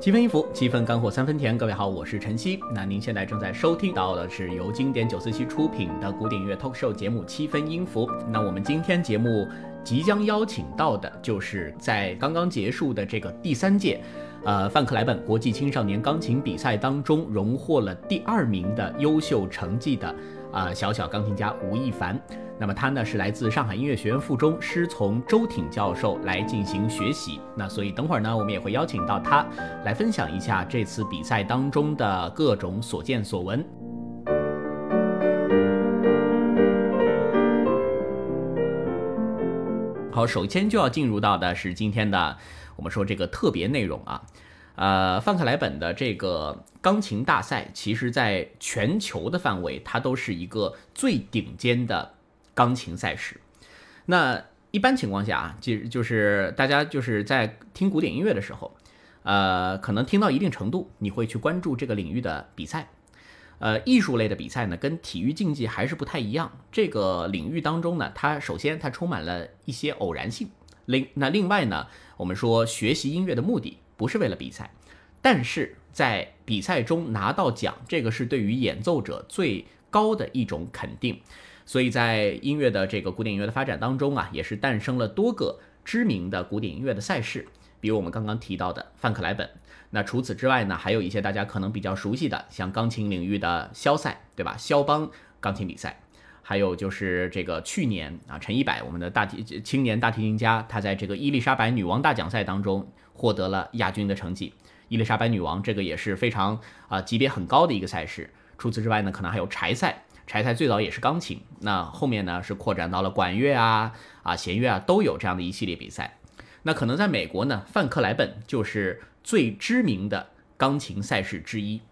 七分音符，七分干货，三分甜。各位好，我是晨曦。那您现在正在收听到的是由经典九四七出品的古典音乐 talk show 节目《七分音符》。那我们今天节目即将邀请到的，就是在刚刚结束的这个第三届，呃，范克莱本国际青少年钢琴比赛当中荣获了第二名的优秀成绩的。啊，小小钢琴家吴亦凡，那么他呢是来自上海音乐学院附中，师从周挺教授来进行学习。那所以等会儿呢，我们也会邀请到他来分享一下这次比赛当中的各种所见所闻。好，首先就要进入到的是今天的我们说这个特别内容啊。呃，范克莱本的这个钢琴大赛，其实在全球的范围，它都是一个最顶尖的钢琴赛事。那一般情况下啊，就就是大家就是在听古典音乐的时候，呃，可能听到一定程度，你会去关注这个领域的比赛。呃，艺术类的比赛呢，跟体育竞技还是不太一样。这个领域当中呢，它首先它充满了一些偶然性。另那另外呢，我们说学习音乐的目的。不是为了比赛，但是在比赛中拿到奖，这个是对于演奏者最高的一种肯定。所以在音乐的这个古典音乐的发展当中啊，也是诞生了多个知名的古典音乐的赛事，比如我们刚刚提到的范克莱本。那除此之外呢，还有一些大家可能比较熟悉的，像钢琴领域的肖赛，对吧？肖邦钢琴比赛，还有就是这个去年啊，陈一百我们的大提青年大提琴家，他在这个伊丽莎白女王大奖赛当中。获得了亚军的成绩，伊丽莎白女王这个也是非常啊级别很高的一个赛事。除此之外呢，可能还有柴赛，柴赛最早也是钢琴，那后面呢是扩展到了管乐啊啊弦乐啊都有这样的一系列比赛。那可能在美国呢，范克莱本就是最知名的钢琴赛事之一。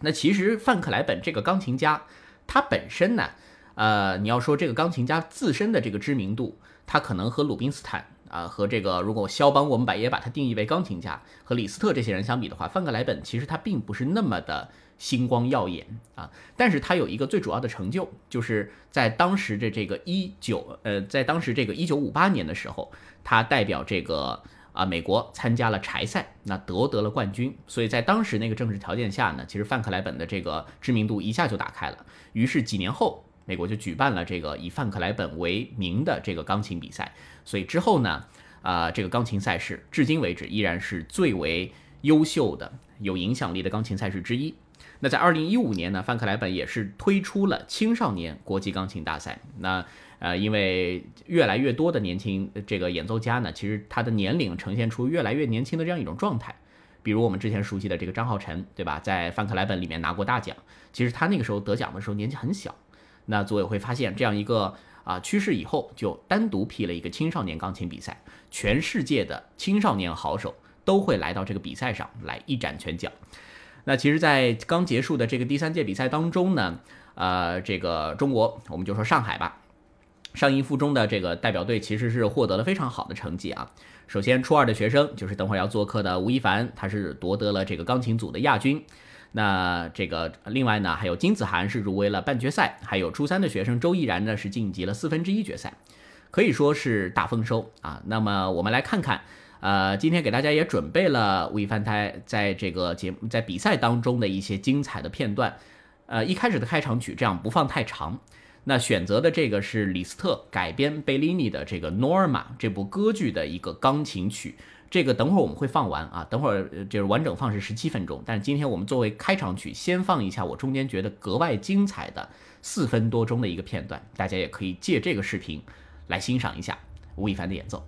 那其实范克莱本这个钢琴家，他本身呢，呃，你要说这个钢琴家自身的这个知名度，他可能和鲁宾斯坦。啊，和这个如果肖邦，我们把也把它定义为钢琴家，和李斯特这些人相比的话，范克莱本其实他并不是那么的星光耀眼啊。但是他有一个最主要的成就，就是在当时的这个一九呃，在当时这个一九五八年的时候，他代表这个啊美国参加了柴赛，那夺得了冠军。所以在当时那个政治条件下呢，其实范克莱本的这个知名度一下就打开了。于是几年后，美国就举办了这个以范克莱本为名的这个钢琴比赛。所以之后呢，啊，这个钢琴赛事至今为止依然是最为优秀的、有影响力的钢琴赛事之一。那在二零一五年呢，范克莱本也是推出了青少年国际钢琴大赛。那呃，因为越来越多的年轻这个演奏家呢，其实他的年龄呈现出越来越年轻的这样一种状态。比如我们之前熟悉的这个张浩晨，对吧？在范克莱本里面拿过大奖，其实他那个时候得奖的时候年纪很小。那组委会发现这样一个。啊，趋势以后就单独批了一个青少年钢琴比赛，全世界的青少年好手都会来到这个比赛上来一展拳脚。那其实，在刚结束的这个第三届比赛当中呢，呃，这个中国我们就说上海吧，上音附中的这个代表队其实是获得了非常好的成绩啊。首先，初二的学生就是等会儿要做客的吴亦凡，他是夺得了这个钢琴组的亚军。那这个另外呢，还有金子涵是入围了半决赛，还有初三的学生周毅然呢是晋级了四分之一决赛，可以说是大丰收啊。那么我们来看看，呃，今天给大家也准备了吴亦凡他在这个节目在比赛当中的一些精彩的片段。呃，一开始的开场曲这样不放太长，那选择的这个是李斯特改编贝利尼的这个《Norma》这部歌剧的一个钢琴曲。这个等会儿我们会放完啊，等会儿就是完整放是十七分钟，但是今天我们作为开场曲，先放一下我中间觉得格外精彩的四分多钟的一个片段，大家也可以借这个视频来欣赏一下吴亦凡的演奏。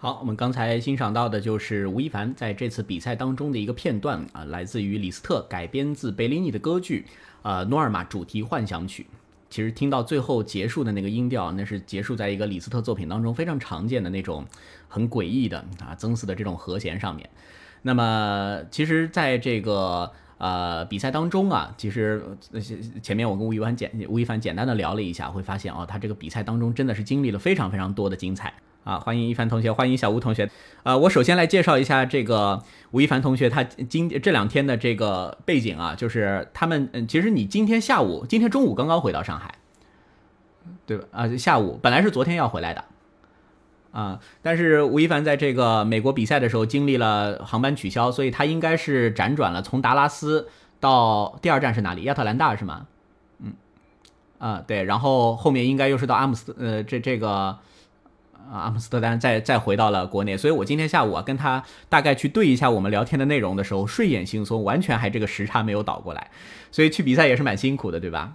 好，我们刚才欣赏到的就是吴亦凡在这次比赛当中的一个片段啊，来自于李斯特改编自贝利尼的歌剧《呃诺尔玛主题幻想曲》。其实听到最后结束的那个音调，那是结束在一个李斯特作品当中非常常见的那种很诡异的啊增四的这种和弦上面。那么，其实在这个呃比赛当中啊，其实前面我跟吴亦凡简吴亦凡简单的聊了一下，会发现哦，他这个比赛当中真的是经历了非常非常多的精彩啊！欢迎一凡同学，欢迎小吴同学。呃，我首先来介绍一下这个吴亦凡同学，他今这两天的这个背景啊，就是他们嗯，其实你今天下午、今天中午刚刚回到上海，对吧？啊，下午本来是昨天要回来的。啊，但是吴亦凡在这个美国比赛的时候经历了航班取消，所以他应该是辗转了，从达拉斯到第二站是哪里？亚特兰大是吗？嗯，啊对，然后后面应该又是到阿姆斯呃这这个啊阿姆斯特丹，再再回到了国内。所以我今天下午啊跟他大概去对一下我们聊天的内容的时候，睡眼惺忪，完全还这个时差没有倒过来，所以去比赛也是蛮辛苦的，对吧？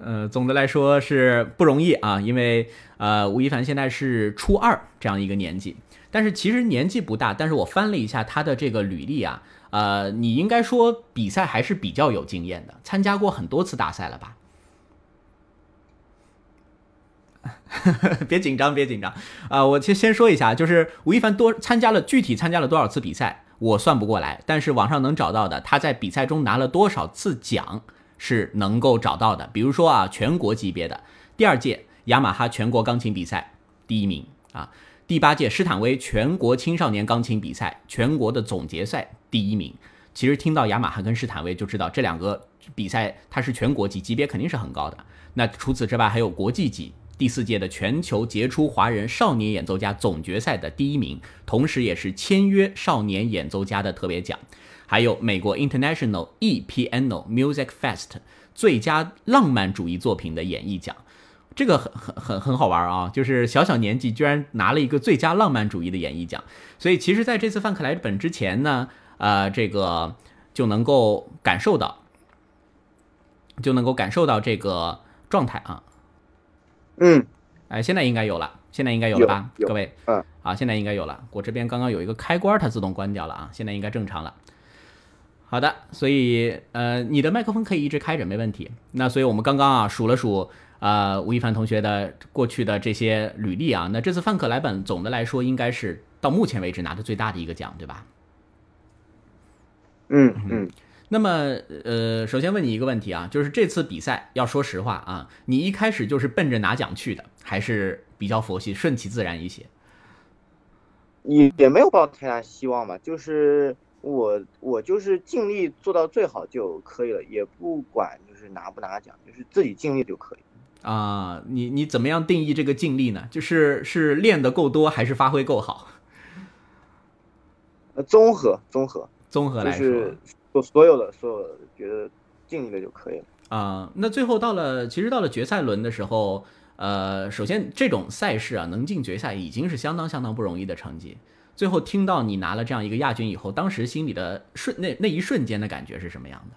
呃，总的来说是不容易啊，因为呃，吴亦凡现在是初二这样一个年纪，但是其实年纪不大。但是我翻了一下他的这个履历啊，呃，你应该说比赛还是比较有经验的，参加过很多次大赛了吧？别紧张，别紧张啊！我先先说一下，就是吴亦凡多参加了具体参加了多少次比赛，我算不过来，但是网上能找到的，他在比赛中拿了多少次奖。是能够找到的，比如说啊，全国级别的第二届雅马哈全国钢琴比赛第一名啊，第八届施坦威全国青少年钢琴比赛全国的总决赛第一名。其实听到雅马哈跟施坦威就知道这两个比赛它是全国级级别肯定是很高的。那除此之外还有国际级第四届的全球杰出华人少年演奏家总决赛的第一名，同时也是签约少年演奏家的特别奖。还有美国 International E Piano Music Fest 最佳浪漫主义作品的演绎奖，这个很很很很好玩啊！就是小小年纪居然拿了一个最佳浪漫主义的演绎奖，所以其实在这次范克莱本之前呢，呃，这个就能够感受到，就能够感受到这个状态啊。嗯，哎，现在应该有了，现在应该有了吧？各位，嗯，啊，现在应该有了。我这边刚刚有一个开关，它自动关掉了啊，现在应该正常了。好的，所以呃，你的麦克风可以一直开着，没问题。那所以我们刚刚啊数了数啊吴亦凡同学的过去的这些履历啊，那这次范克莱本总的来说应该是到目前为止拿的最大的一个奖，对吧？嗯嗯。那么呃，首先问你一个问题啊，就是这次比赛要说实话啊，你一开始就是奔着拿奖去的，还是比较佛系、顺其自然一些？也也没有抱太大希望吧，就是。我我就是尽力做到最好就可以了，也不管就是拿不拿奖，就是自己尽力就可以。啊，你你怎么样定义这个尽力呢？就是是练的够多，还是发挥够好？呃，综合综合综合来说，所所有的所有的觉得尽力了就可以了。啊，那最后到了其实到了决赛轮的时候，呃，首先这种赛事啊，能进决赛已经是相当相当不容易的成绩。最后听到你拿了这样一个亚军以后，当时心里的瞬那那一瞬间的感觉是什么样的？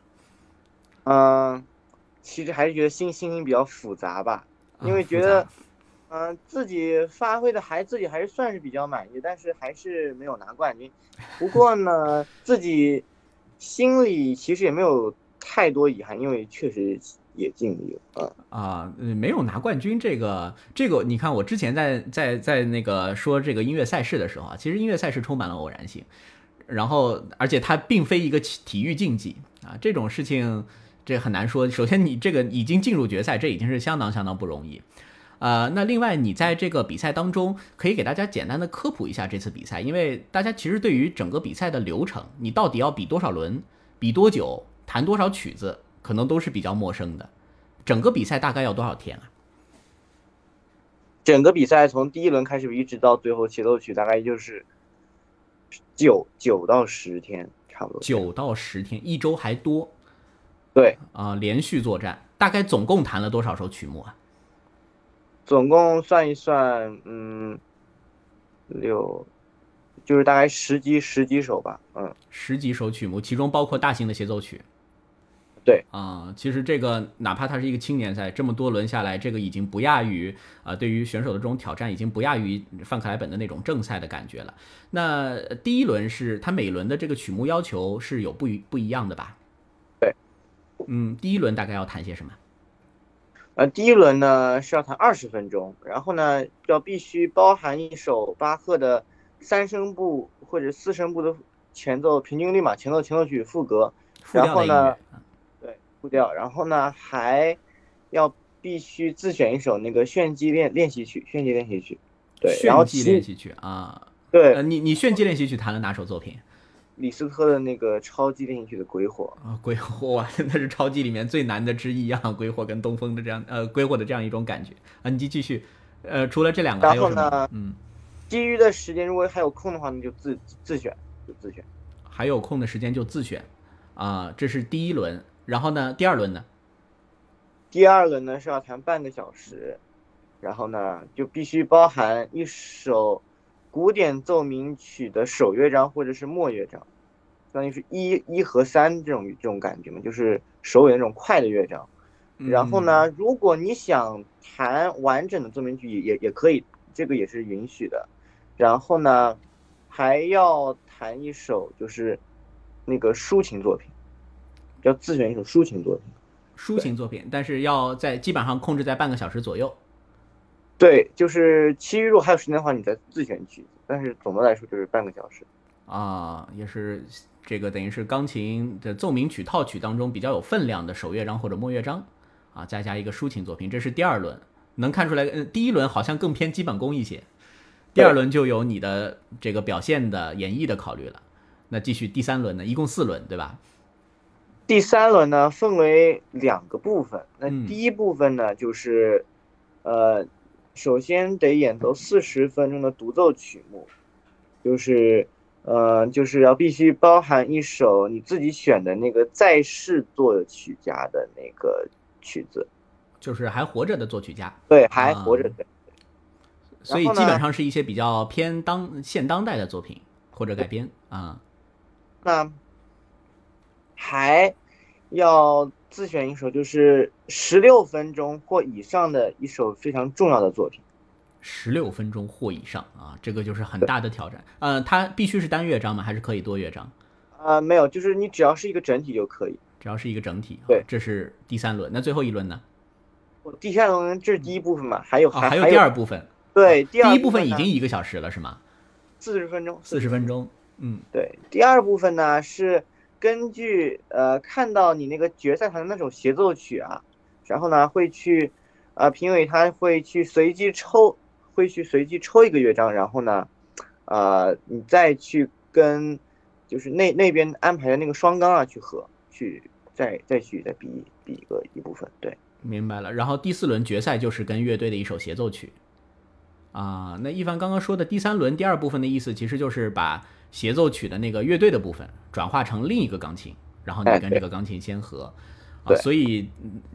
嗯，其实还是觉得心心情比较复杂吧，因为觉得，嗯，自己发挥的还自己还是算是比较满意，但是还是没有拿冠军。不过呢，自己心里其实也没有太多遗憾，因为确实。也尽力了啊啊，没有拿冠军这个这个，你看我之前在在在那个说这个音乐赛事的时候啊，其实音乐赛事充满了偶然性，然后而且它并非一个体育竞技啊，这种事情这很难说。首先你这个已经进入决赛，这已经是相当相当不容易，呃，那另外你在这个比赛当中可以给大家简单的科普一下这次比赛，因为大家其实对于整个比赛的流程，你到底要比多少轮，比多久，弹多少曲子。可能都是比较陌生的，整个比赛大概要多少天啊？整个比赛从第一轮开始一直到最后协奏曲，大概就是九九到十天，差不多。九到十天，一周还多。对啊，连续作战，大概总共弹了多少首曲目啊？总共算一算，嗯，六，就是大概十几十几首吧，嗯，十几首曲目，其中包括大型的协奏曲。对啊，其实这个哪怕它是一个青年赛，这么多轮下来，这个已经不亚于啊，对于选手的这种挑战，已经不亚于范克莱本的那种正赛的感觉了。那第一轮是它每轮的这个曲目要求是有不一不一样的吧？对，嗯，第一轮大概要弹些什么？呃，第一轮呢是要弹二十分钟，然后呢要必须包含一首巴赫的三声部或者四声部的前奏平均律嘛，前奏、前奏曲、副歌，然后呢。对步调，然后呢，还要必须自选一首那个炫技练练习曲，炫技练习曲。对，炫技练习曲啊。对，你你炫技练习曲弹了哪首作品？李斯特的那个超级练习曲的鬼火啊，鬼火 那是超级里面最难的之一啊，鬼火跟东风的这样呃鬼火的这样一种感觉啊。你继续，呃，除了这两个还有什么？嗯，其余的时间如果还有空的话，那就自自选，就自选。还有空的时间就自选啊，这是第一轮。然后呢？第二轮呢？第二轮呢是要弹半个小时，然后呢就必须包含一首古典奏鸣曲的首乐章或者是末乐章，相当于是一一和三这种这种感觉嘛，就是首尾那种快的乐章。然后呢，如果你想弹完整的奏鸣曲也也也可以，这个也是允许的。然后呢，还要弹一首就是那个抒情作品。要自选一首抒情作品，抒情作品，但是要在基本上控制在半个小时左右。对，就是其余如果还有时间的话，你再自选曲子，但是总的来说就是半个小时。啊，也是这个等于是钢琴的奏鸣曲套曲当中比较有分量的首乐章或者末乐章，啊，再加一个抒情作品，这是第二轮。能看出来，呃，第一轮好像更偏基本功一些，第二轮就有你的这个表现的演绎的考虑了。那继续第三轮呢？一共四轮，对吧？第三轮呢，分为两个部分。那第一部分呢，就是，呃，首先得演奏四十分钟的独奏曲目，就是，呃，就是要必须包含一首你自己选的那个在世作曲家的那个曲子，就是还活着的作曲家。对，还活着的。所以基本上是一些比较偏当现当代的作品或者改编啊。那。还要自选一首，就是十六分钟或以上的一首非常重要的作品。十六分钟或以上啊，这个就是很大的挑战。呃，它必须是单乐章吗？还是可以多乐章？呃，没有，就是你只要是一个整体就可以。只要是一个整体。对，这是第三轮。那最后一轮呢？第三轮这是第一部分嘛？还有还还有第二部分。对，第一部分已经一个小时了，是吗？四十分钟。四十分钟。嗯，对。第二部分呢是。根据呃看到你那个决赛团的那首协奏曲啊，然后呢会去，呃评委他会去随机抽，会去随机抽一个乐章，然后呢，呃你再去跟，就是那那边安排的那个双钢啊去合，去再再去再比比个一部分，对，明白了。然后第四轮决赛就是跟乐队的一首协奏曲，啊，那一凡刚刚说的第三轮第二部分的意思其实就是把。协奏曲的那个乐队的部分转化成另一个钢琴，然后你跟这个钢琴先合，啊，所以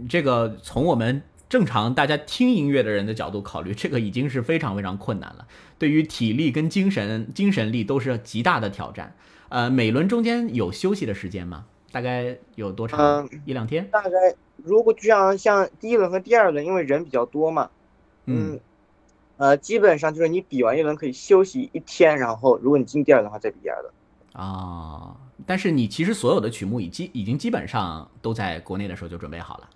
这个从我们正常大家听音乐的人的角度考虑，这个已经是非常非常困难了，对于体力跟精神精神力都是极大的挑战。呃，每轮中间有休息的时间吗？大概有多长？一两天？大概如果就像像第一轮和第二轮，因为人比较多嘛，嗯。呃，基本上就是你比完一轮可以休息一天，然后如果你进第二轮的话再比第二轮。啊，但是你其实所有的曲目已基已经基本上都在国内的时候就准备好了。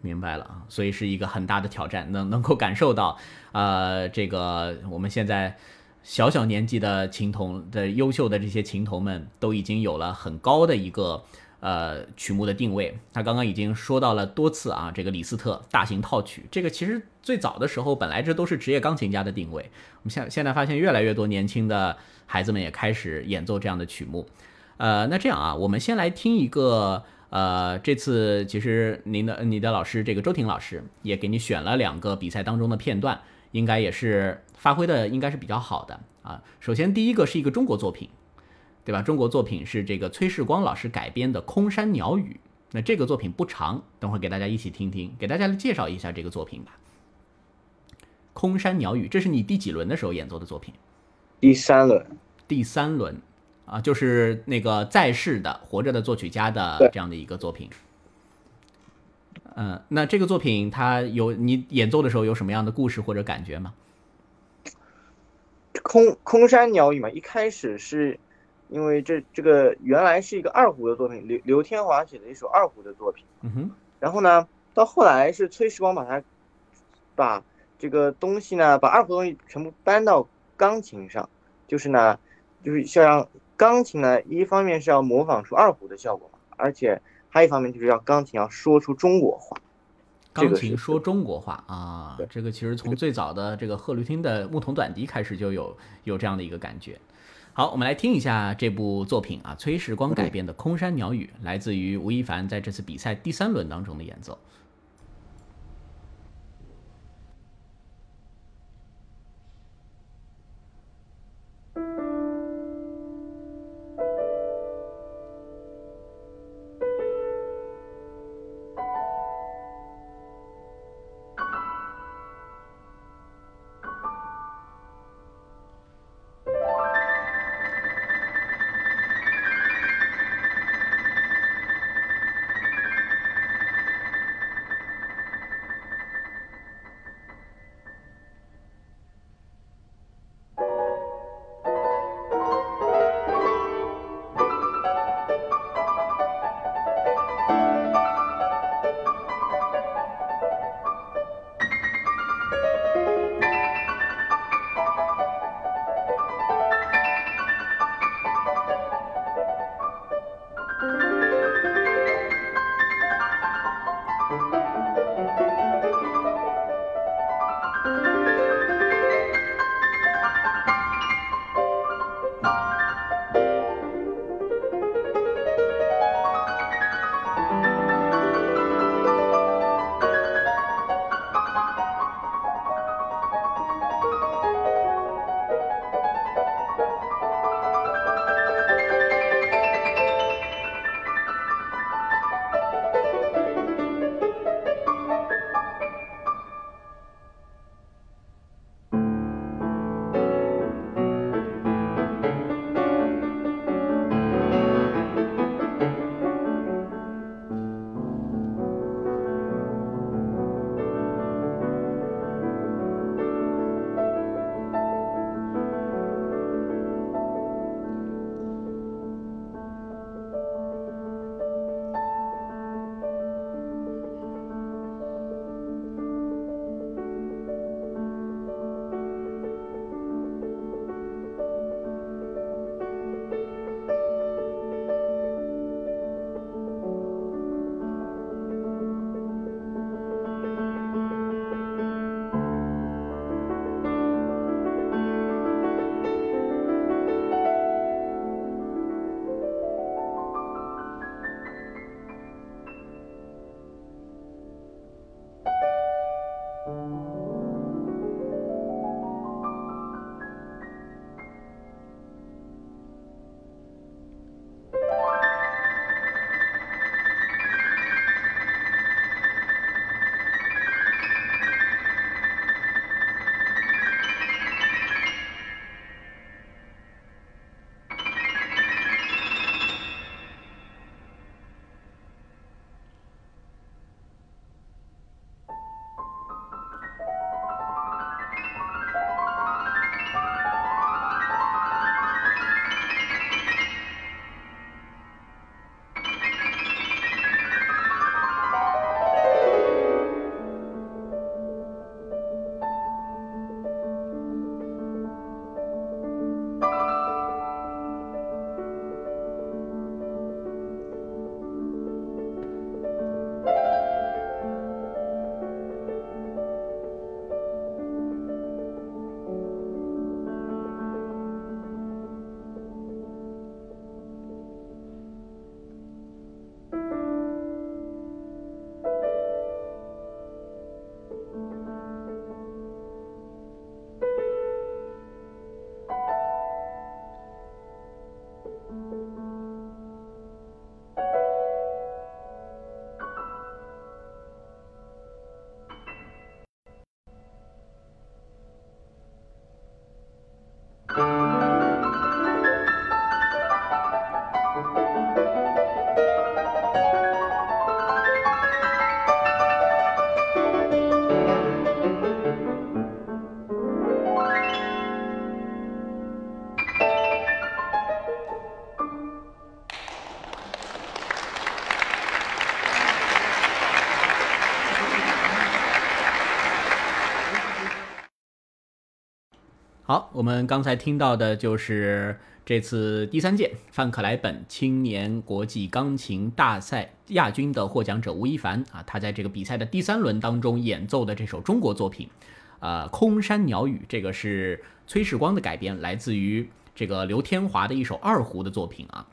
明白了啊，所以是一个很大的挑战，能能够感受到，呃，这个我们现在小小年纪的琴童的优秀的这些琴童们都已经有了很高的一个。呃，曲目的定位，他刚刚已经说到了多次啊。这个李斯特大型套曲，这个其实最早的时候本来这都是职业钢琴家的定位。我们现现在发现越来越多年轻的孩子们也开始演奏这样的曲目。呃，那这样啊，我们先来听一个。呃，这次其实您的你的老师这个周婷老师也给你选了两个比赛当中的片段，应该也是发挥的应该是比较好的啊。首先第一个是一个中国作品。对吧？中国作品是这个崔世光老师改编的《空山鸟语》。那这个作品不长，等会儿给大家一起听听，给大家来介绍一下这个作品吧。《空山鸟语》，这是你第几轮的时候演奏的作品？第三轮。第三轮啊，就是那个在世的活着的作曲家的这样的一个作品。嗯，那这个作品它有你演奏的时候有什么样的故事或者感觉吗？空空山鸟语嘛，一开始是因为这这个原来是一个二胡的作品，刘刘天华写的一首二胡的作品。嗯哼，然后呢，到后来是崔时光把它把这个东西呢，把二胡东西全部搬到钢琴上，就是呢，就是要让钢琴呢，一方面是要模仿出二胡的效果嘛，而且还有一方面就是要钢琴要说出中国话。钢琴说中国话啊，这个其实从最早的这个贺绿汀的牧童短笛开始就有有这样的一个感觉。好，我们来听一下这部作品啊，崔时光改编的《空山鸟语》，来自于吴亦凡在这次比赛第三轮当中的演奏。好，我们刚才听到的就是这次第三届范克莱本青年国际钢琴大赛亚军的获奖者吴亦凡啊，他在这个比赛的第三轮当中演奏的这首中国作品，呃，空山鸟语，这个是崔世光的改编，来自于这个刘天华的一首二胡的作品啊。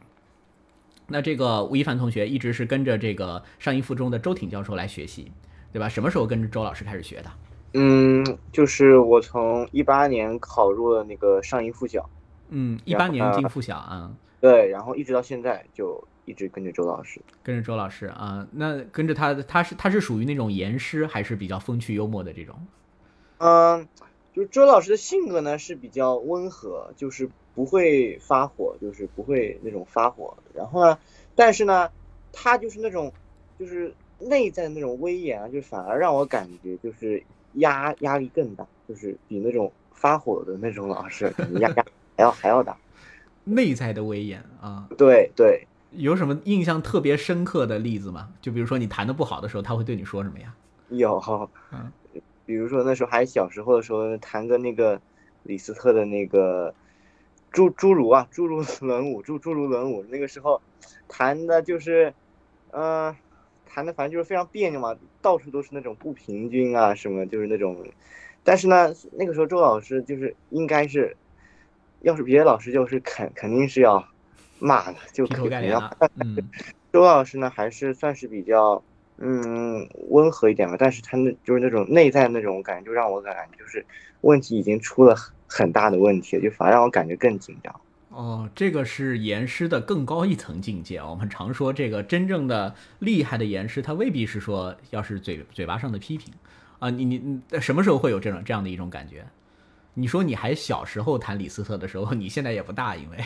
那这个吴亦凡同学一直是跟着这个上一附中的周挺教授来学习，对吧？什么时候跟着周老师开始学的？嗯，就是我从一八年考入了那个上音附小，嗯，一八年进附小啊，对，然后一直到现在就一直跟着周老师，跟着周老师啊，那跟着他，他是他是属于那种严师，还是比较风趣幽默的这种？嗯，就是周老师的性格呢是比较温和，就是不会发火，就是不会那种发火，然后呢，但是呢，他就是那种就是内在的那种威严啊，就反而让我感觉就是。压压力更大，就是比那种发火的那种老师压压还要还要大。内在的威严啊，对对。有什么印象特别深刻的例子吗？就比如说你弹的不好的时候，他会对你说什么呀？有，嗯，比如说那时候还小时候的时候，弹个那个李斯特的那个侏侏儒啊，侏儒轮舞，侏侏儒轮舞，那个时候弹的就是，嗯。弹的反正就是非常别扭嘛，到处都是那种不平均啊，什么就是那种，但是呢，那个时候周老师就是应该是，要是别的老师就是肯肯定是要骂的，就肯定要。周老师呢还是算是比较嗯温和一点吧，但是他那就是那种内在那种感觉，就让我感觉就是问题已经出了很很大的问题，就反而让我感觉更紧张。哦，这个是严师的更高一层境界。我们常说，这个真正的厉害的严师，他未必是说要是嘴嘴巴上的批评啊。你你什么时候会有这种这样的一种感觉？你说你还小时候弹李斯特的时候，你现在也不大，因为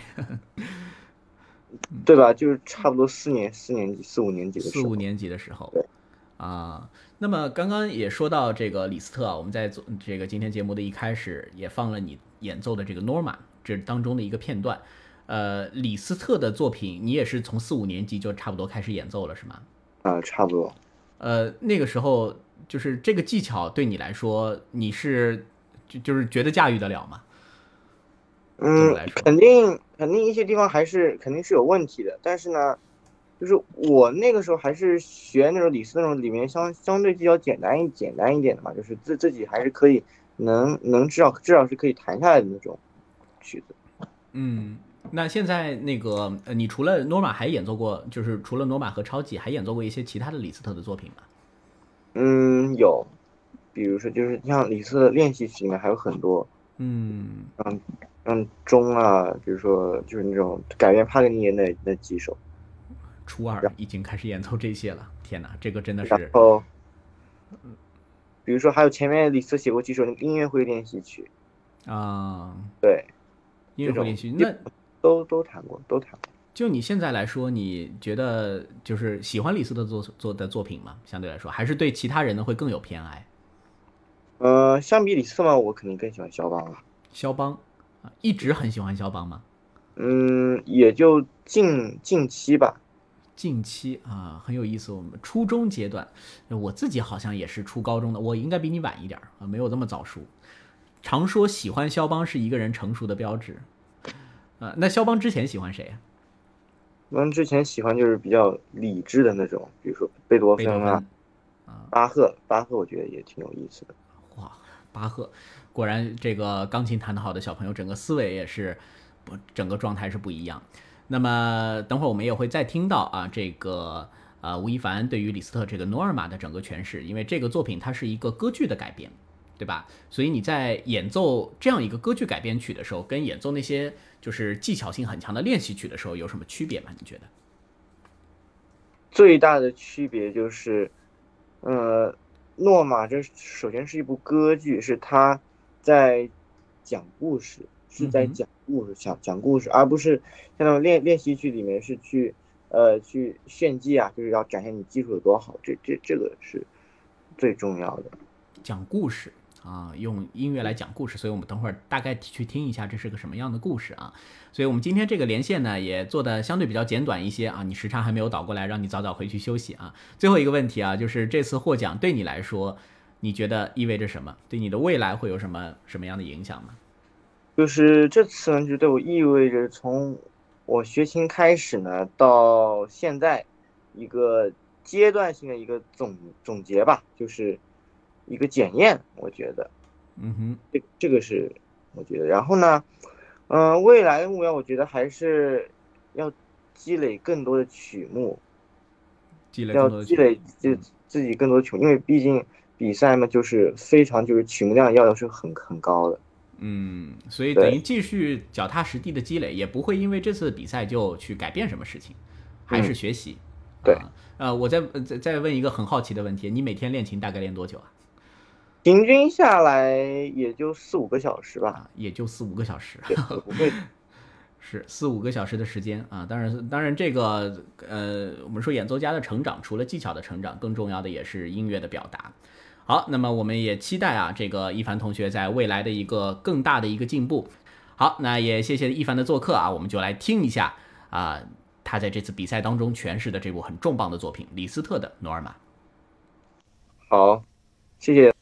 对吧？就是差不多四年四年级四五年级的四五年级的时候，啊。那么刚刚也说到这个李斯特啊，我们在做这个今天节目的一开始也放了你演奏的这个 Norma。这当中的一个片段，呃，李斯特的作品，你也是从四五年级就差不多开始演奏了，是吗？啊，差不多。呃，那个时候就是这个技巧对你来说，你是就就是觉得驾驭得了吗？嗯，肯定肯定一些地方还是肯定是有问题的，但是呢，就是我那个时候还是学那种李斯那种里面相相对比较简单一简单一点的嘛，就是自自己还是可以能能至少至少是可以弹下来的那种。曲子，嗯，那现在那个呃，你除了 Norma 还演奏过，就是除了 Norma 和超级，还演奏过一些其他的李斯特的作品吗？嗯，有，比如说就是像李斯特的练习曲里面还有很多，嗯嗯嗯，中啊，比如说就是那种改编帕格尼那那几首，初二已经开始演奏这些了，天哪，这个真的是。然后，比如说还有前面李斯写过几首那个音乐会练习曲，啊，对。音乐会练习那都都谈过，都谈过。就你现在来说，你觉得就是喜欢李斯特作作的作品吗？相对来说，还是对其他人呢会更有偏爱？呃，相比李斯特嘛，我肯定更喜欢肖邦了。肖邦啊，一直很喜欢肖邦吗？嗯，也就近近期吧。近期啊，很有意思。我们初中阶段，我自己好像也是初高中的，我应该比你晚一点啊，没有这么早熟。常说喜欢肖邦是一个人成熟的标志，呃，那肖邦之前喜欢谁啊？我之前喜欢就是比较理智的那种，比如说贝多芬啊，巴赫，巴赫我觉得也挺有意思的。哇，巴赫，果然这个钢琴弹得好的小朋友，整个思维也是不，整个状态是不一样。那么等会儿我们也会再听到啊，这个呃吴亦凡对于李斯特这个诺尔玛的整个诠释，因为这个作品它是一个歌剧的改编。对吧？所以你在演奏这样一个歌剧改编曲的时候，跟演奏那些就是技巧性很强的练习曲的时候有什么区别吗？你觉得？最大的区别就是，呃，诺玛这首先是一部歌剧，是他在讲故事，是在讲故事，讲讲故事，而不是像那种练练习曲里面是去呃去炫技啊，就是要展现你技术有多好。这这这个是最重要的，讲故事。啊，用音乐来讲故事，所以我们等会儿大概去听一下这是个什么样的故事啊。所以我们今天这个连线呢，也做的相对比较简短一些啊。你时差还没有倒过来，让你早早回去休息啊。最后一个问题啊，就是这次获奖对你来说，你觉得意味着什么？对你的未来会有什么什么样的影响吗？就是这次呢，就对我意味着从我学琴开始呢，到现在一个阶段性的一个总总结吧，就是一个检验，我觉得，嗯哼，这这个是我觉得。然后呢，嗯、未来的目标，我觉得还是要积累更多的曲目，积累要更多积累自自己更多的曲目，因为毕竟比赛嘛，就是非常就是曲目量要是很很高的。嗯，所以等于继续脚踏实地的积累，也不会因为这次比赛就去改变什么事情，还是学习。嗯对啊呃，我再呃再再问一个很好奇的问题，你每天练琴大概练多久啊？平均下来也就四五个小时吧，啊，也就四五个小时。不会。是四五个小时的时间啊，当然，当然这个呃，我们说演奏家的成长，除了技巧的成长，更重要的也是音乐的表达。好，那么我们也期待啊，这个一凡同学在未来的一个更大的一个进步。好，那也谢谢一凡的做客啊，我们就来听一下啊，他在这次比赛当中诠释的这部很重磅的作品《李斯特的诺尔玛》。好，谢谢。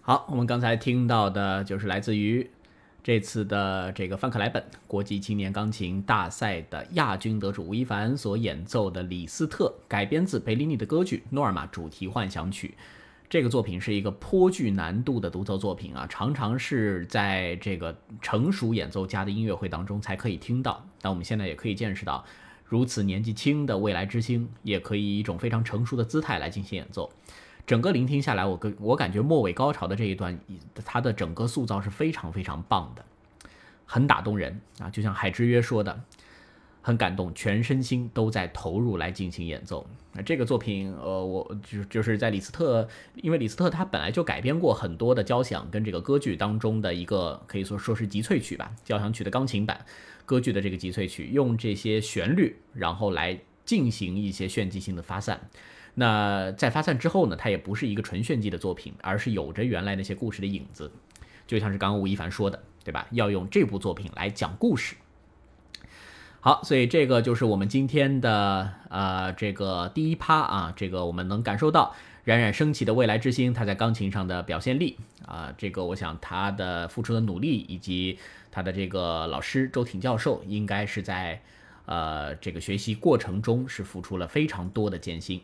好，我们刚才听到的就是来自于这次的这个范克莱本国际青年钢琴大赛的亚军得主吴亦凡所演奏的李斯特改编自贝利尼的歌剧《诺尔玛主题幻想曲》。这个作品是一个颇具难度的独奏作品啊，常常是在这个成熟演奏家的音乐会当中才可以听到。但我们现在也可以见识到，如此年纪轻的未来之星，也可以以一种非常成熟的姿态来进行演奏。整个聆听下来，我跟我感觉末尾高潮的这一段，它的整个塑造是非常非常棒的，很打动人啊！就像海之约说的，很感动，全身心都在投入来进行演奏。那这个作品，呃，我就就是在李斯特，因为李斯特他本来就改编过很多的交响跟这个歌剧当中的一个可以说说是集萃曲吧，交响曲的钢琴版，歌剧的这个集萃曲，用这些旋律，然后来进行一些炫技性的发散。那在发散之后呢，它也不是一个纯炫技的作品，而是有着原来那些故事的影子，就像是刚刚吴亦凡说的，对吧？要用这部作品来讲故事。好，所以这个就是我们今天的呃这个第一趴啊，这个我们能感受到冉冉升起的未来之星，他在钢琴上的表现力啊，这个我想他的付出的努力，以及他的这个老师周挺教授，应该是在呃这个学习过程中是付出了非常多的艰辛。